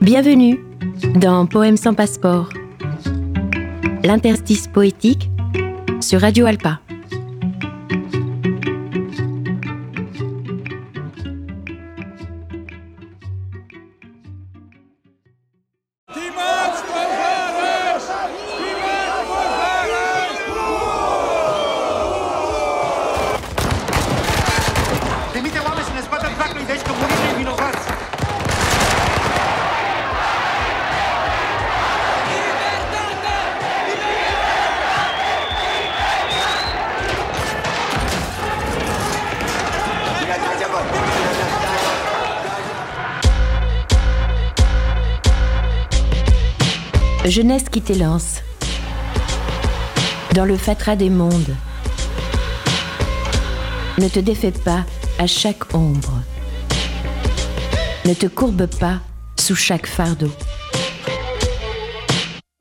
Bienvenue dans Poèmes sans passeport, l'interstice poétique sur Radio Alpa. Jeunesse qui t'élance dans le fatras des mondes. Ne te défais pas à chaque ombre. Ne te courbe pas sous chaque fardeau.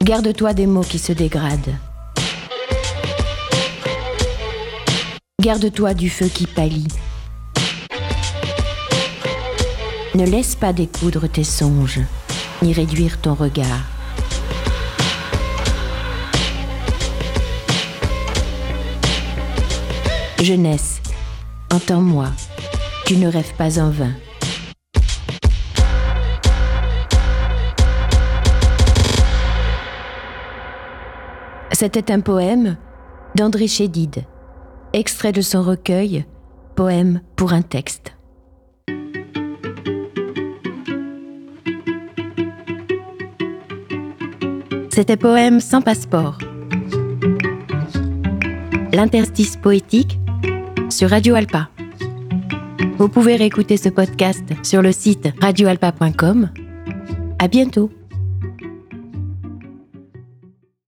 Garde-toi des mots qui se dégradent. Garde-toi du feu qui pâlit. Ne laisse pas découdre tes songes, ni réduire ton regard. Jeunesse, entends-moi, tu ne rêves pas en vain. C'était un poème d'André Chédid, extrait de son recueil Poème pour un texte. C'était Poème sans passeport. L'interstice poétique sur Radio Alpa. Vous pouvez réécouter ce podcast sur le site radioalpa.com. À bientôt.